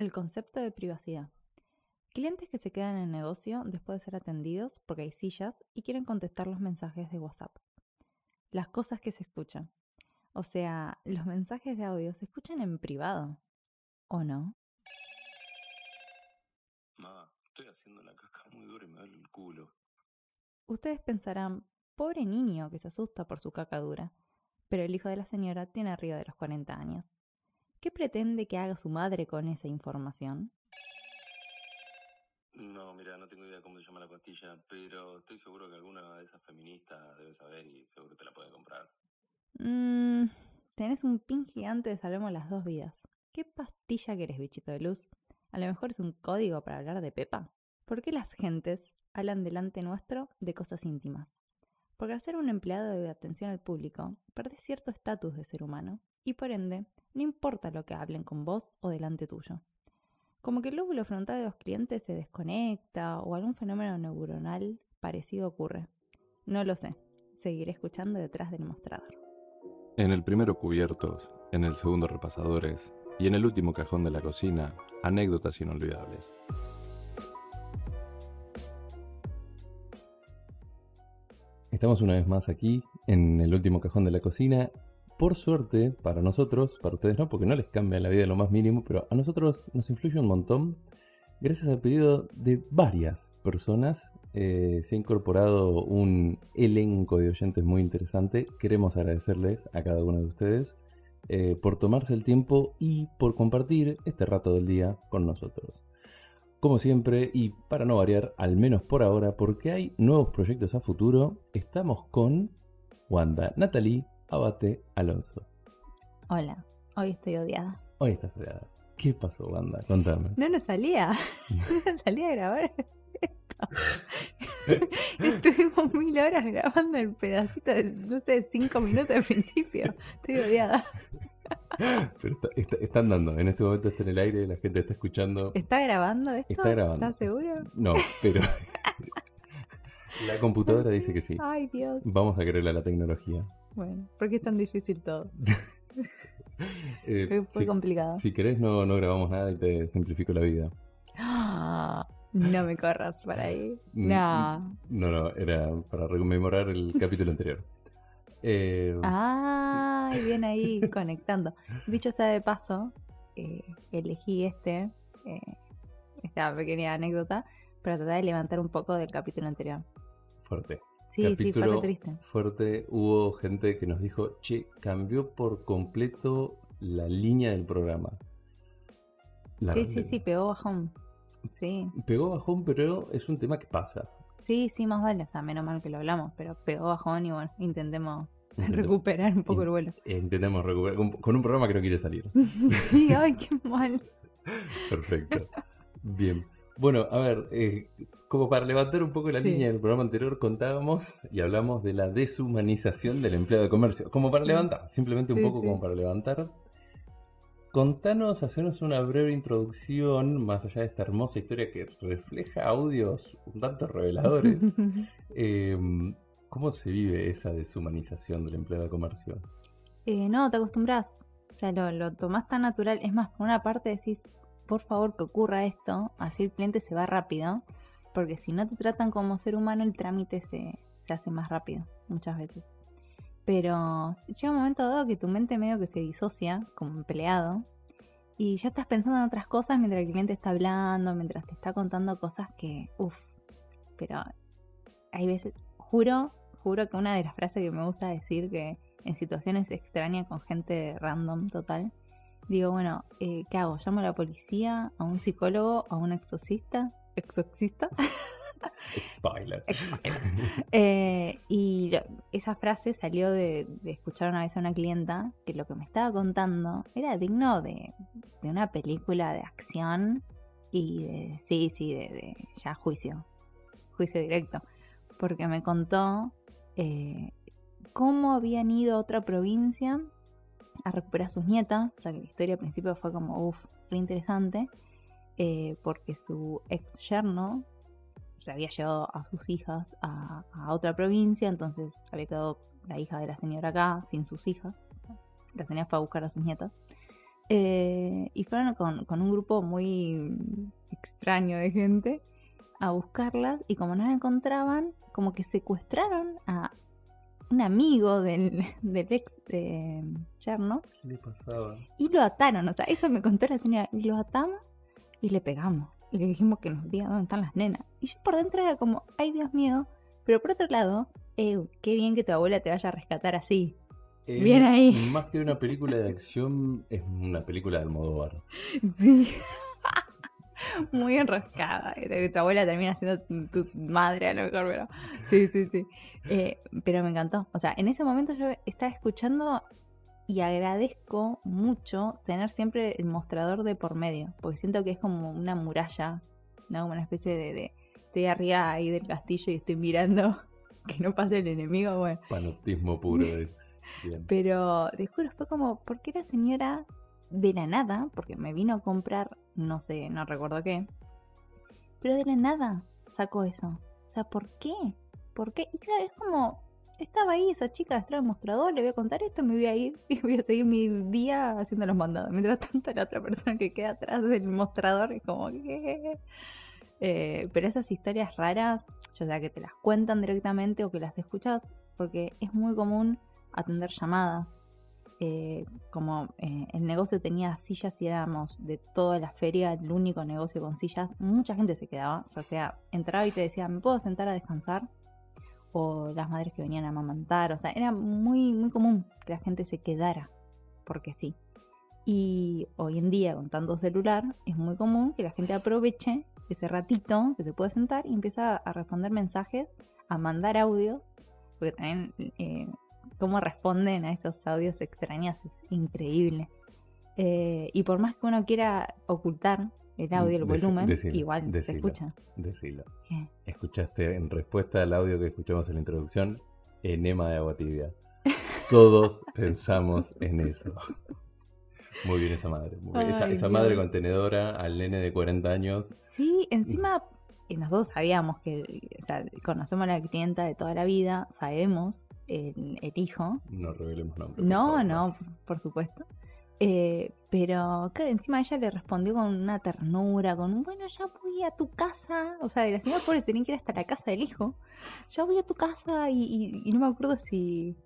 El concepto de privacidad. Clientes que se quedan en el negocio después de ser atendidos porque hay sillas y quieren contestar los mensajes de WhatsApp. Las cosas que se escuchan. O sea, los mensajes de audio se escuchan en privado. ¿O no? Ma, estoy haciendo una caca muy dura y me duele el culo. Ustedes pensarán, pobre niño que se asusta por su caca dura. Pero el hijo de la señora tiene arriba de los 40 años. ¿Qué pretende que haga su madre con esa información? No, mira, no tengo idea cómo se llama la pastilla, pero estoy seguro que alguna de esas feministas debe saber y seguro te la puede comprar. Mmm, tenés un pin gigante de Salvemos las dos vidas. ¿Qué pastilla querés, bichito de luz? A lo mejor es un código para hablar de Pepa. ¿Por qué las gentes hablan delante nuestro de cosas íntimas? Porque al ser un empleado de atención al público, perdés cierto estatus de ser humano y por ende, no importa lo que hablen con vos o delante tuyo. Como que el lóbulo frontal de los clientes se desconecta o algún fenómeno neuronal parecido ocurre. No lo sé. Seguiré escuchando detrás del mostrador. En el primero cubiertos, en el segundo repasadores y en el último cajón de la cocina, anécdotas inolvidables. Estamos una vez más aquí, en el último cajón de la cocina. Por suerte, para nosotros, para ustedes no, porque no les cambia la vida lo más mínimo, pero a nosotros nos influye un montón. Gracias al pedido de varias personas, eh, se ha incorporado un elenco de oyentes muy interesante. Queremos agradecerles a cada uno de ustedes eh, por tomarse el tiempo y por compartir este rato del día con nosotros. Como siempre, y para no variar, al menos por ahora, porque hay nuevos proyectos a futuro, estamos con Wanda, Natalie, Abate, Alonso. Hola, hoy estoy odiada. Hoy estás odiada. ¿Qué pasó, Wanda? Contame. No nos salía. No nos salía a grabar esto. Estuvimos mil horas grabando el pedacito de, no sé, cinco minutos al principio. Estoy odiada. Pero está- está- están dando, en este momento está en el aire, la gente está escuchando. ¿Está grabando esto? Está grabando. ¿Estás seguro? No, pero la computadora dice que sí. Ay, Dios. Vamos a creerle a la tecnología. Bueno, ¿por qué es tan difícil todo? Eh, Fue, si, complicado. si querés, no, no grabamos nada y te simplifico la vida. Ah, no me corras para ahí. No. No, no, era para rememorar el capítulo anterior. Eh, Ay, bien ahí conectando. Dicho sea de paso, eh, elegí este, eh, esta pequeña anécdota, para tratar de levantar un poco del capítulo anterior. Fuerte. Sí, sí, fue triste. fuerte. Hubo gente que nos dijo, che, cambió por completo la línea del programa. La- Sí, sí, sí, pegó bajón. Sí, Pegó bajón, pero es un tema que pasa. sí, sí, más vale. O sea, menos mal que lo hablamos, pero pegó bajón y bueno, intentemos Intentemos- recuperar un poco el vuelo. Intentamos recuperar con, con un programa que no quiere salir. sí, ay, qué mal. Perfecto. Bien. Bueno, a ver, eh, como para levantar un poco la Sí. línea del programa anterior, contábamos y hablamos de la deshumanización del empleado de comercio. Como para Sí. levantar, simplemente un poco como para levantar. Contanos, hacernos una breve introducción, más allá de esta hermosa historia que refleja audios un tanto reveladores. eh, ¿Cómo se vive esa deshumanización del empleado de comercio? Eh, no, te acostumbras. O sea, lo, lo tomás tan natural. Es más, por una parte decís, por favor que ocurra esto, así el cliente se va rápido. Porque si no te tratan como ser humano, el trámite se, se hace más rápido, muchas veces. Pero llega un momento dado que tu mente medio que se disocia como empleado. Y ya estás pensando en otras cosas mientras el cliente está hablando, mientras te está contando cosas que, uff. Pero hay veces, juro, juro que una de las frases que me gusta decir que en situaciones extrañas con gente random total, digo, bueno, eh, ¿qué hago? ¿Llamo a la policía? ¿A un psicólogo? ¿A un exorcista? ¿Exorcista? Expiler. Eh, y esa frase salió de, de escuchar una vez a una clienta que lo que me estaba contando era digno de, de una película de acción y de, sí, sí, de, de ya juicio, juicio directo, porque me contó eh, cómo habían ido a otra provincia a recuperar a sus nietas, o sea que la historia al principio fue como, uff, re interesante, eh, porque su ex yerno se había llevado a sus hijas a, a otra provincia, entonces había quedado la hija de la señora acá sin sus hijas. O sea, la señora fue a buscar a sus nietas. Eh, y fueron con, con un grupo muy extraño de gente a buscarlas y como no la encontraban, como que secuestraron a un amigo del, del ex eh, yerno ¿Qué le pasaba? y lo ataron. O sea, eso me contó la señora. Y lo atamos y le pegamos. Y le dijimos que nos diga dónde están las nenas. Y yo por dentro era como, ay Dios mío. Pero por otro lado, eh, qué bien que tu abuela te vaya a rescatar así. Eh, Bien ahí. Más que una película de acción, es una película de Almodóvar. Sí. Muy enroscada. Tu abuela termina siendo tu, tu madre a lo mejor, pero. Sí, sí, sí. Eh, pero me encantó. O sea, en ese momento yo estaba escuchando y agradezco mucho tener siempre el mostrador de por medio. Porque siento que es como una muralla, ¿no? Como una especie de. de- estoy arriba ahí del castillo y estoy mirando que no pase el enemigo. Bueno. Panoptismo puro. Bien. Pero te juro, fue como, ¿por qué la señora de la nada? Porque me vino a comprar, no sé, no recuerdo qué. Pero de la nada sacó eso. O sea, ¿por qué? ¿Por qué? Y claro, es como, estaba ahí esa chica detrás del mostrador, le voy a contar esto, me voy a ir y voy a seguir mi día haciendo los mandados. Mientras tanto, la otra persona que queda atrás del mostrador es como, ¿qué? Eh, pero esas historias raras, ya sea que te las cuentan directamente o que las escuchas, porque es muy común atender llamadas. Eh, como eh, el negocio tenía sillas y éramos de toda la feria el único negocio con sillas, mucha gente se quedaba. O sea, entraba y te decía, ¿me puedo sentar a descansar? O las madres que venían a amamantar. O sea, era muy, muy común que la gente se quedara, porque sí. Y hoy en día, con tanto celular, es muy común que la gente aproveche ese ratito que se puede sentar y empieza a responder mensajes, a mandar audios, porque también eh, cómo responden a esos audios extraños es increíble. Eh, y por más que uno quiera ocultar el audio, el Deci- volumen, igual se decilo. escucha. Decilo. Escuchaste en respuesta al audio que escuchamos en la introducción, enema de agua tibia. Todos pensamos en eso. Muy bien esa madre. muy bien. Esa, Ay, esa Dios. madre contenedora al nene de 40 años. Sí, encima eh, nosotros sabíamos que, o sea, conocemos a la clienta de toda la vida, sabemos el, el hijo. No revelemos nombres. por No, no, por supuesto. Eh, pero claro, encima ella le respondió con una ternura, con bueno, ya voy a tu casa. O sea, la señora pobre tenía que ir hasta la casa del hijo. Ya voy a tu casa y, y- y no me acuerdo si.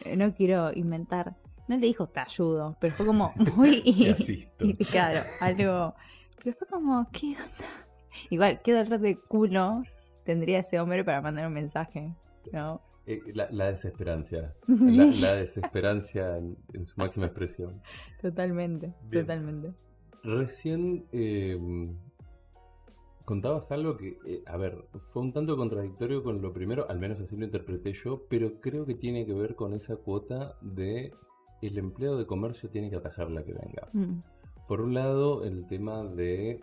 eh, no quiero inventar. No le dijo te ayudo, pero fue como muy. Y claro, algo. Pero fue como, ¿qué onda? Igual, qué dolor de culo tendría ese hombre para mandar un mensaje, ¿no? Eh, la, la desesperancia. Sí. La, la desesperancia en, en su máxima expresión. Totalmente, Bien. totalmente. Recién eh, contabas algo que, eh, a ver, fue un tanto contradictorio con lo primero, al menos así lo interpreté yo, pero creo que tiene que ver con esa cuota de el empleado de comercio tiene que atajar la que venga. Mm. Por un lado, el tema de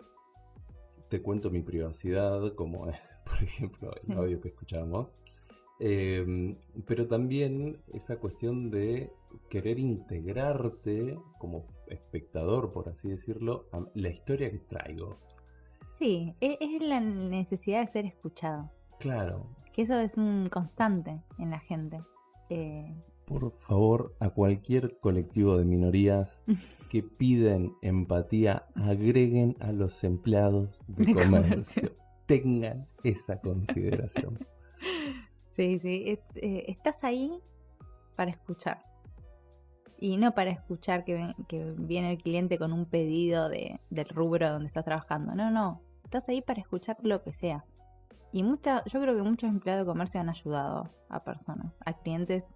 te cuento mi privacidad, como es, por ejemplo, el audio que escuchamos. Eh, pero también esa cuestión de querer integrarte como espectador, por así decirlo, a la historia que traigo. Sí, e- es la necesidad de ser escuchado. Claro, Que eso es un constante en la gente. Eh, por favor, a cualquier colectivo de minorías que piden empatía, agreguen a los empleados de, De comercio. comercio. Tengan esa consideración. sí, sí, es- eh, estás ahí para escuchar. Y no para escuchar que, ven- que viene el cliente con un pedido de, del rubro donde estás trabajando. No, no. Estás ahí para escuchar lo que sea. Y mucha, yo creo que muchos empleados de comercio han ayudado a personas, a clientes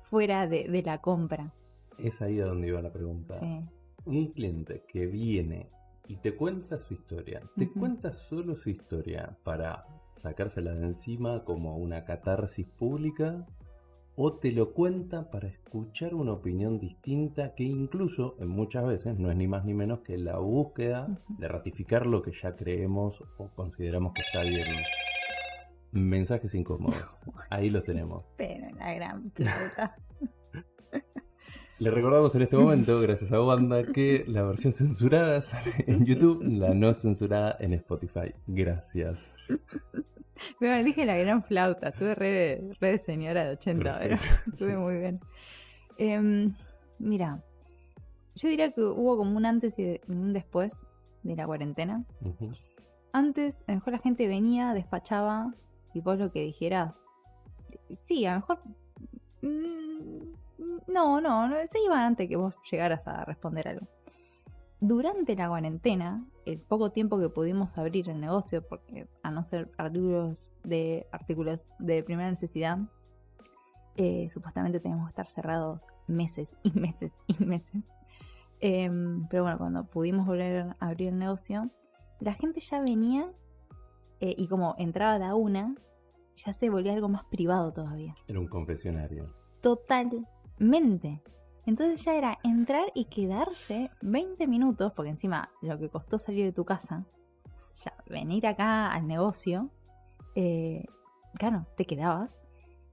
fuera de, de la compra. Es ahí a donde iba la pregunta. Sí. Un cliente que viene y te cuenta su historia, ¿te cuenta solo su historia para sacársela de encima como una catarsis pública? ¿O te lo cuenta para escuchar una opinión distinta que incluso en muchas veces no es ni más ni menos que la búsqueda de ratificar lo que ya creemos o consideramos que está bien? Mensajes incómodos. Ahí los tenemos. Pero la gran plata. Le recordamos en este momento, gracias a Wanda, que la versión censurada sale en YouTube, la no censurada en Spotify. Gracias. Pero elige la gran flauta. Estuve re, de- re de señora de 80, pero estuve Sí, muy bien. Em, mira, yo diría que hubo como un antes y un después de la cuarentena. Antes, a lo mejor la gente venía, despachaba y vos lo que dijeras. Sí, a lo mejor. Mm, no, no, no, se iban antes que vos llegaras a responder algo. Durante la cuarentena, el poco tiempo que pudimos abrir el negocio, porque a no ser artículos de artículos de primera necesidad, eh, supuestamente teníamos que estar cerrados meses y meses y meses. Em, pero bueno, cuando pudimos volver a abrir el negocio, la gente ya venía eh, y como entraba de a una, ya se volvía algo más privado todavía. Era un confesionario. Totalmente. Entonces ya era entrar y quedarse 20 minutos, porque encima lo que costó salir de tu casa, ya venir acá al negocio, eh, claro, te quedabas.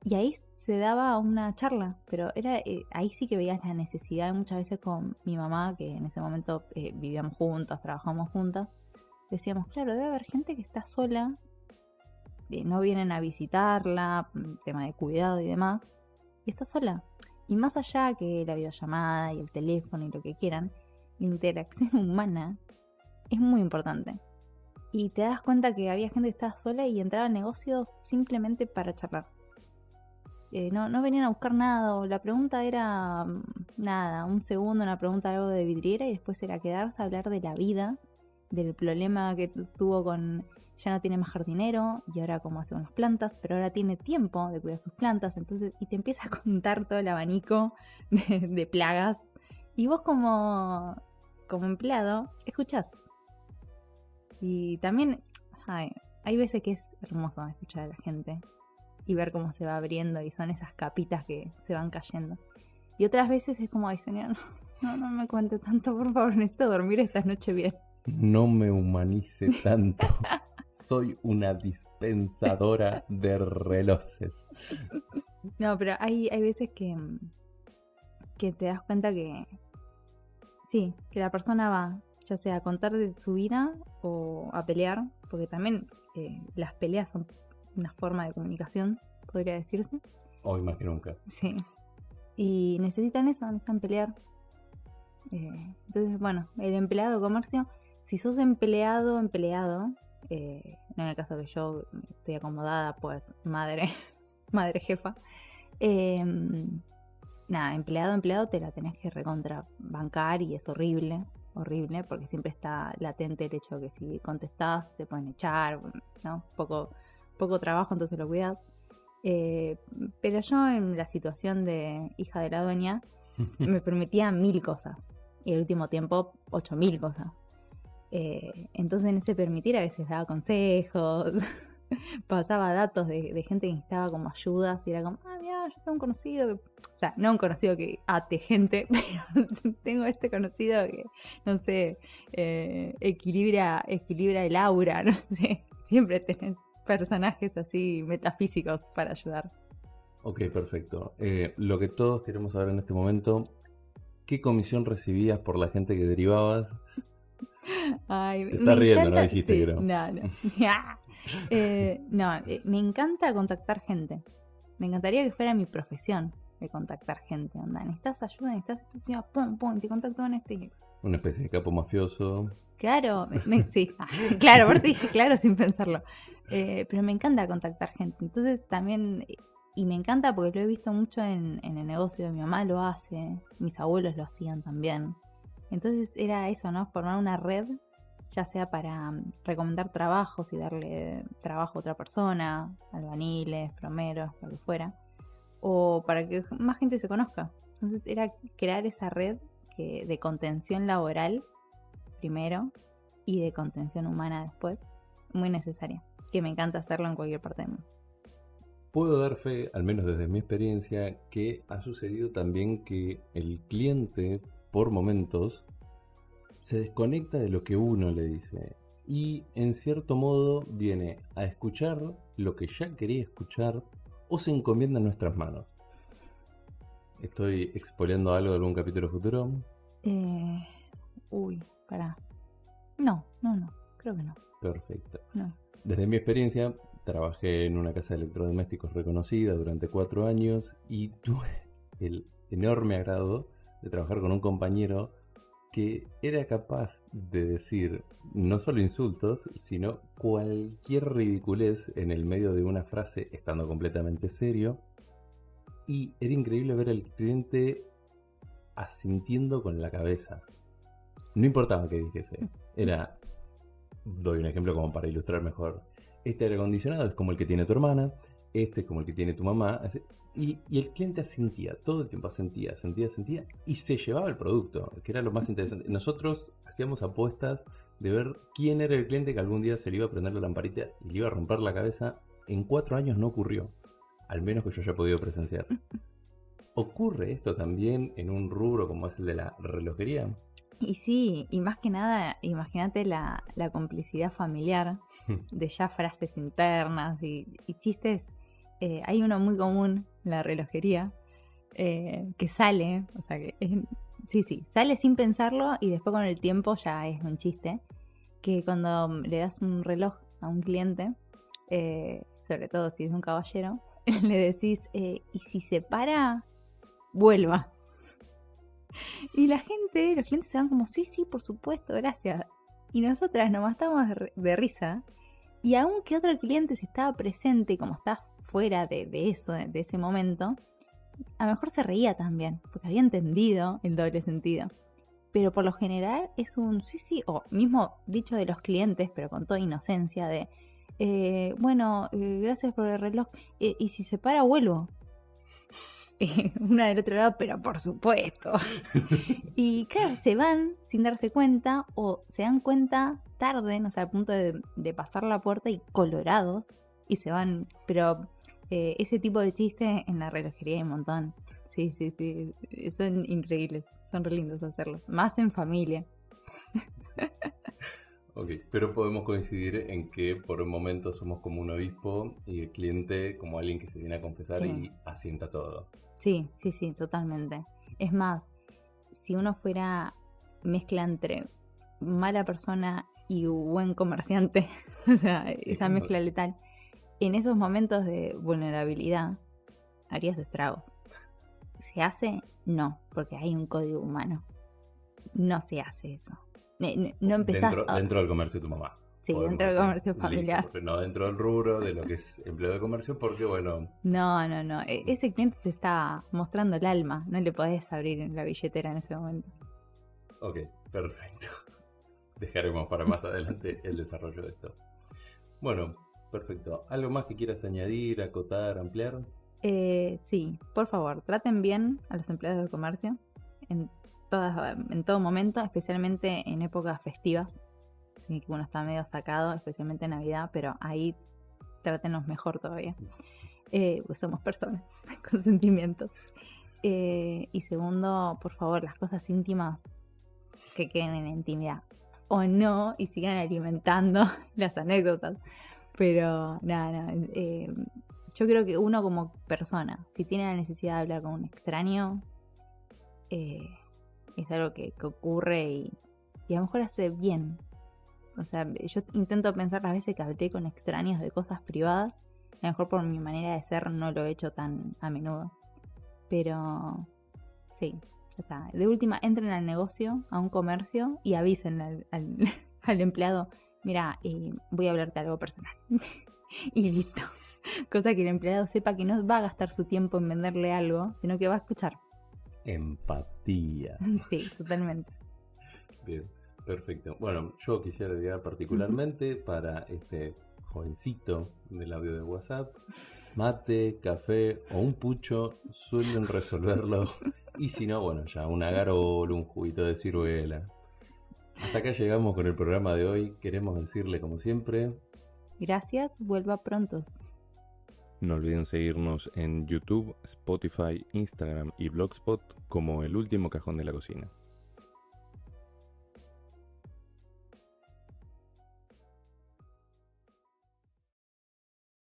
Y ahí se daba una charla, pero era eh, ahí sí que veías la necesidad, muchas veces con mi mamá, que en ese momento eh, vivíamos juntas, trabajamos juntas, decíamos, claro, debe haber gente que está sola, no vienen a visitarla, mm, tema de cuidado y demás, y está sola. Y más allá que la videollamada y el teléfono y lo que quieran, la interacción humana es muy importante. Y te das cuenta que había gente que estaba sola y entraba al negocio simplemente para charlar. Eh, no, no venían a buscar nada, o la pregunta era mm, nada, un segundo, una pregunta algo de vidriera y después era quedarse a hablar de la vida, del problema que tuvo con ya no tiene más jardinero y ahora cómo hace las plantas, pero ahora tiene tiempo de cuidar sus plantas, entonces, y te empieza a contar todo el abanico de, plagas. Y vos como, como empleado, escuchás. Y también hay veces que es hermoso escuchar a la gente y ver cómo se va abriendo y son esas capitas que se van cayendo. Y otras veces es como, ay señor, no, no, me cuente tanto, por favor, necesito dormir esta noche bien. No me humanice tanto. soy una dispensadora de relojes. No, pero hay, hay veces que, que te das cuenta que sí, que la persona va ya sea a contar de su vida o a pelear, porque también eh, las peleas son una forma de comunicación, podría decirse. Hoy más que nunca. Sí. Y necesitan eso, necesitan pelear. Eh, entonces, bueno, el empleado de comercio, si sos empleado, empleado, eh, no en el caso que yo estoy acomodada, pues madre, madre jefa. Em, nada, empleado, empleado te la tenés que recontrabancar y es horrible, horrible, porque siempre está latente el hecho de que si contestás te pueden echar, ¿no? Poco, poco trabajo, entonces lo cuidas. Eh, pero yo en la situación de hija de la dueña me permitía mil cosas y el último tiempo ocho mil cosas. Eh, entonces en ese permitir a veces daba consejos, pasaba datos de, gente que necesitaba como ayudas y era como, ah, mira, yo tengo un conocido o sea, no un conocido que ate gente, pero tengo este conocido que, no sé, eh, equilibra, equilibra el aura, no sé, siempre tenés personajes así metafísicos para ayudar. Ok, perfecto. Eh, lo que todos queremos saber en este momento, ¿qué comisión recibías por la gente que derivabas? Ay, Te estás riendo, no dijiste, creo. No, no. Eh, no, eh, me encanta contactar gente. Me encantaría que fuera mi profesión de contactar gente. Onda, necesitas ayuda, necesitas esto, sí, pum, pum, te contacto con este. Una especie de capo mafioso. Claro, sí, ah, claro, aparte dije claro sin pensarlo. Eh, pero me encanta contactar gente. Entonces también, y me encanta porque lo he visto mucho en, en el negocio de mi mamá, lo hace, mis abuelos lo hacían también. Entonces era eso, ¿no? Formar una red, ya sea para mm, recomendar trabajos y darle trabajo a otra persona, albaniles, promeros, lo que fuera, o para que más gente se conozca. Entonces era crear esa red que, de contención laboral primero y de contención humana después, muy necesaria, que me encanta hacerlo en cualquier parte del mundo. Puedo dar fe, al menos desde mi experiencia, que ha sucedido también que el cliente por momentos, se desconecta de lo que uno le dice y en cierto modo viene a escuchar lo que ya quería escuchar o se encomienda en nuestras manos. ¿Estoy expoliando algo de algún capítulo futuro? Eh, uy, para. No, no, no, creo que no. Perfecto. Desde mi experiencia, trabajé en una casa de electrodomésticos reconocida durante cuatro años y tuve el enorme agrado de trabajar con un compañero que era capaz de decir no solo insultos, sino cualquier ridiculez en el medio de una frase estando completamente serio. Y era increíble ver al cliente asintiendo con la cabeza. No importaba que dijese. Era, doy un ejemplo como para ilustrar mejor. Este aire acondicionado es como el que tiene tu hermana, este es como el que tiene tu mamá. Y, el cliente asentía, todo el tiempo asentía, asentía, asentía, y se llevaba el producto, que era lo más interesante. Nosotros hacíamos apuestas de ver quién era el cliente que algún día se le iba a prender la lamparita y le iba a romper la cabeza. En cuatro años no ocurrió, al menos que yo haya podido presenciar. ¿Ocurre esto también en un rubro como es el de la relojería? Y sí, y más que nada, imagínate la, complicidad familiar de ya frases internas y, chistes. Eh, hay uno muy común la relojería eh, que sale, o sea que sí, sí, sale sin pensarlo y después con el tiempo ya es un chiste. Que cuando le das un reloj a un cliente, eh, sobre todo si es un caballero, le decís, y si se para, vuelva. Y la gente, los clientes se van como, sí, sí, por supuesto, gracias. Y nosotras nomás estábamos de, risa. Y aunque otro cliente si estaba presente, como está fuera de, eso, de, ese momento, a lo mejor se reía también, porque había entendido el doble sentido. Pero por lo general es un sí, sí, o mismo dicho de los clientes, pero con toda inocencia, de, eh, bueno, eh, gracias por el reloj, eh, y si se para, vuelvo. una del otro lado, pero por supuesto. y claro, se van sin darse cuenta o se dan cuenta tarde, o sea, a punto de, pasar la puerta y colorados y se van. Pero eh, ese tipo de chiste en la relojería hay un montón. Sí, sí, sí. Son increíbles. Son re lindos hacerlos. Más en familia. Ok, pero podemos coincidir en que por un momento somos como un obispo y el cliente como alguien que se viene a confesar y asienta todo. Sí, sí, sí, totalmente. Es más, si uno fuera mezcla entre mala persona y buen comerciante, o sea, esa mezcla letal, en esos momentos de vulnerabilidad harías estragos. ¿Se hace? No, porque hay un código humano. No se hace eso. No, empezás dentro, dentro del comercio de tu mamá. Sí, dentro del comercio familiar. no dentro del rubro de lo que es empleo de comercio, porque bueno. No, no, no. E, ese cliente te está mostrando el alma. No le podés abrir la billetera en ese momento. Ok, perfecto. Dejaremos para más adelante el desarrollo de esto. Bueno, perfecto. ¿Algo más que quieras añadir, acotar, ampliar? Eh, sí, por favor, traten bien a los empleados de comercio en, todas, en todo momento, especialmente en épocas festivas que uno está medio sacado, especialmente en Navidad, pero ahí trátenos mejor todavía. Eh, pues somos personas con sentimientos. Eh, y segundo, por favor, las cosas íntimas que queden en intimidad. O no, y sigan alimentando las anécdotas. Pero nada, nada. Eh, yo creo que uno como persona, si tiene la necesidad de hablar con un extraño, es algo que, ocurre y, a lo mejor hace bien o sea, yo intento pensar las veces que hablé con extraños de cosas privadas. A lo mejor por mi manera de ser no lo he hecho tan a menudo. Pero sí, está. De última, entren al negocio, a un comercio y avisen al, empleado, mira, eh, voy a hablarte algo personal. y listo. Cosa que el empleado sepa que no va a gastar su tiempo en venderle algo, sino que va a escuchar. Empatía. Sí, totalmente. Bien. Perfecto. Bueno, yo quisiera dedicar particularmente para este jovencito del audio de WhatsApp, mate, café o un pucho suelen resolverlo. Y si no, bueno, ya un agarol, un juguito de ciruela. Hasta acá llegamos con el programa de hoy. Queremos decirle, como siempre, gracias, vuelva prontos. No olviden seguirnos en YouTube, Spotify, Instagram y Blogspot como El Último Cajón de la Cocina.